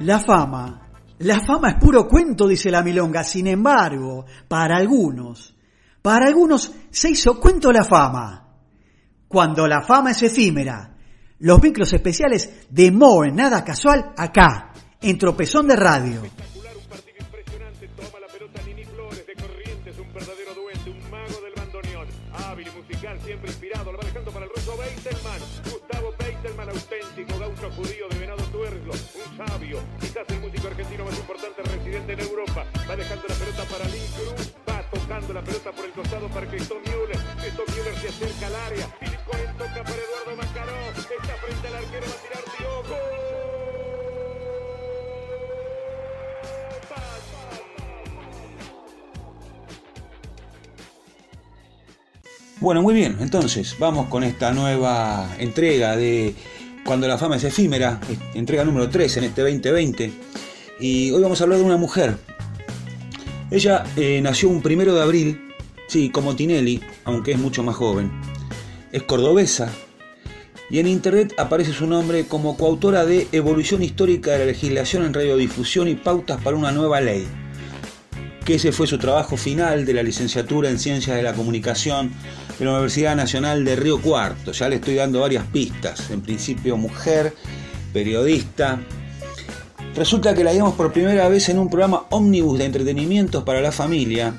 La fama. La fama es puro cuento, dice la milonga. Sin embargo, para algunos, para algunos se hizo cuento la fama. Cuando la fama es efímera, los micros especiales de Moe, nada casual, acá, en Tropezón de Radio. Siempre inspirado, lo va dejando para el ruso Beitelman. Gustavo Beitelman, auténtico gaucho judío de Venado Tuerlo, un sabio, quizás el músico argentino más importante residente en Europa. Va dejando la pelota para Link Cruz, va tocando la pelota por el costado para Cristo Müller. Cristo Müller se acerca al área. Cohen toca para Eduardo Macaró, está frente al arquero, va a tirar Diogo. Bueno, muy bien, entonces vamos con esta nueva entrega de Cuando la fama es efímera, entrega número 3 en este 2020. Y hoy vamos a hablar de una mujer. Ella eh, nació un primero de abril, sí, como Tinelli, aunque es mucho más joven. Es cordobesa y en internet aparece su nombre como coautora de Evolución Histórica de la Legislación en Radiodifusión y Pautas para una Nueva Ley, que ese fue su trabajo final de la licenciatura en Ciencias de la Comunicación de la Universidad Nacional de Río Cuarto. Ya le estoy dando varias pistas. En principio, mujer, periodista. Resulta que la vimos por primera vez en un programa ómnibus de entretenimientos para la familia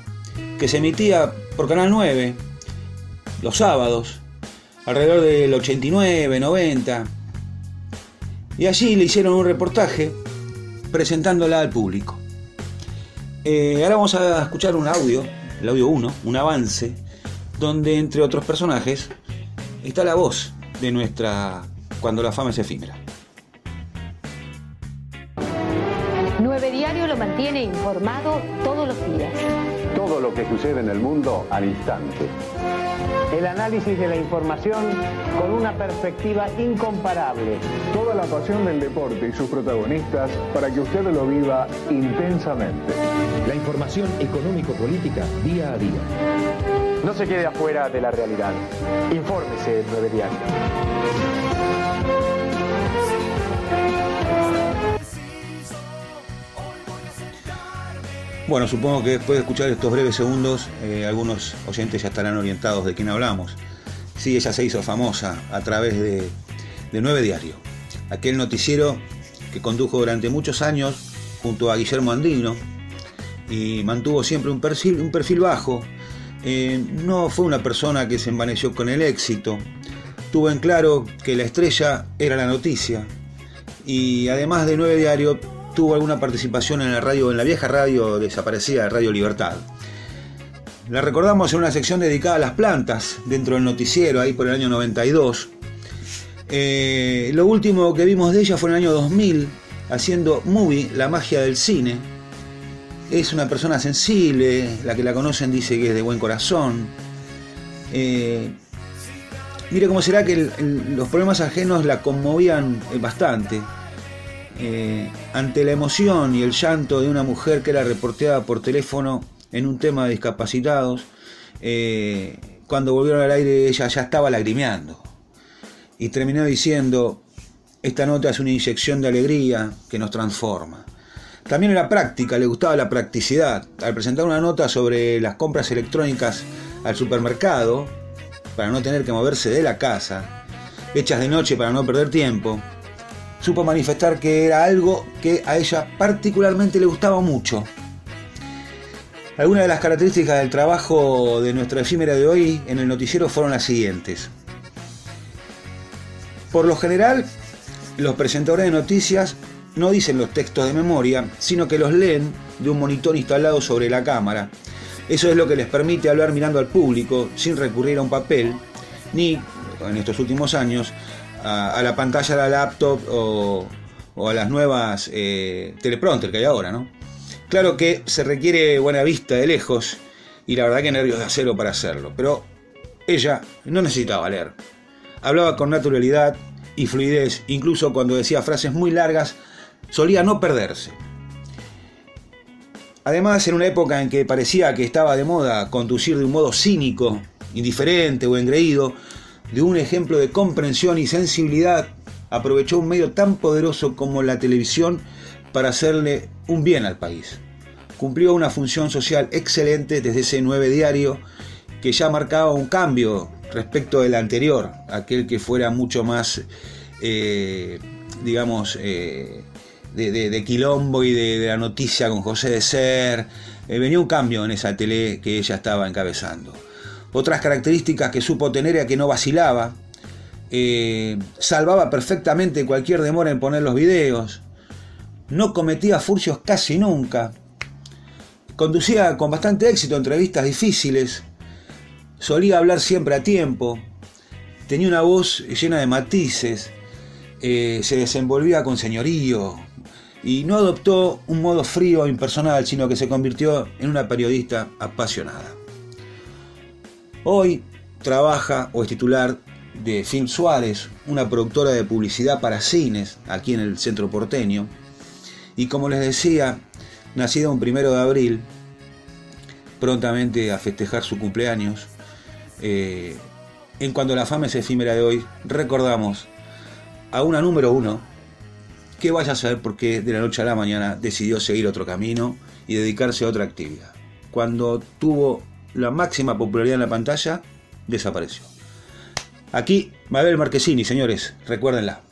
que se emitía por Canal 9 los sábados, alrededor del 89, 90. Y allí le hicieron un reportaje presentándola al público. Eh, ahora vamos a escuchar un audio, el audio 1, un avance, donde entre otros personajes está la voz de nuestra Cuando la fama es efímera. Que sucede en el mundo al instante. El análisis de la información con una perspectiva incomparable. Toda la pasión del deporte y sus protagonistas para que usted lo viva intensamente. La información económico-política día a día. No se quede afuera de la realidad. Infórmese en 9 Diario. Bueno, supongo que después de escuchar estos breves segundos, eh, algunos oyentes ya estarán orientados de quién hablamos. Sí, ella se hizo famosa a través de, de Nueve Diario, aquel noticiero que condujo durante muchos años junto a Guillermo Andino y mantuvo siempre un perfil, un perfil bajo. Eh, no fue una persona que se envaneció con el éxito, tuvo en claro que la estrella era la noticia y además de Nueve Diario tuvo alguna participación en la radio, en la vieja radio desaparecida, Radio Libertad. La recordamos en una sección dedicada a las plantas, dentro del noticiero, ahí por el año 92. Eh, lo último que vimos de ella fue en el año 2000, haciendo Movie, La magia del cine. Es una persona sensible, la que la conocen dice que es de buen corazón. Eh, mire cómo será que los problemas ajenos la conmovían bastante. Eh, ante la emoción y el llanto de una mujer que era reporteada por teléfono en un tema de discapacitados, eh, cuando volvieron al aire ella ya estaba lagrimeando y terminó diciendo, esta nota es una inyección de alegría que nos transforma. También era práctica, le gustaba la practicidad. Al presentar una nota sobre las compras electrónicas al supermercado, para no tener que moverse de la casa, hechas de noche para no perder tiempo, supo manifestar que era algo que a ella particularmente le gustaba mucho. Algunas de las características del trabajo de nuestra efímera de hoy en el noticiero fueron las siguientes. Por lo general, los presentadores de noticias no dicen los textos de memoria, sino que los leen de un monitor instalado sobre la cámara. Eso es lo que les permite hablar mirando al público sin recurrir a un papel, ni, en estos últimos años, a, la pantalla de la laptop o, o a las nuevas eh, teleprompter que hay ahora, ¿no? Claro que se requiere buena vista de lejos y la verdad que nervios de acero para hacerlo, pero ella no necesitaba leer. Hablaba con naturalidad y fluidez, incluso cuando decía frases muy largas, solía no perderse. Además, en una época en que parecía que estaba de moda conducir de un modo cínico, indiferente o engreído, de un ejemplo de comprensión y sensibilidad, aprovechó un medio tan poderoso como la televisión para hacerle un bien al país. Cumplió una función social excelente desde ese 9 diario que ya marcaba un cambio respecto del anterior, aquel que fuera mucho más, eh, digamos, eh, de, quilombo y de, la noticia con José de Ser. Eh, venía un cambio en esa tele que ella estaba encabezando. Otras características que supo tener era que no vacilaba, salvaba perfectamente cualquier demora en poner los videos, no cometía furcios casi nunca, conducía con bastante éxito entrevistas difíciles, solía hablar siempre a tiempo, tenía una voz llena de matices, eh, se desenvolvía con señorío. Y no adoptó un modo frío e impersonal, sino que se convirtió en una periodista apasionada. Hoy trabaja o es titular de Film Suárez, una productora de publicidad para cines aquí en el centro porteño. Y como les decía, nacida un primero de abril, prontamente a festejar su cumpleaños, eh, en cuanto la fama es efímera de hoy, recordamos a una número uno que vaya a saber por qué de la noche a la mañana decidió seguir otro camino y dedicarse a otra actividad. Cuando tuvo la máxima popularidad en la pantalla, desapareció. Aquí, Mabel Marquesini, señores, recuérdenla.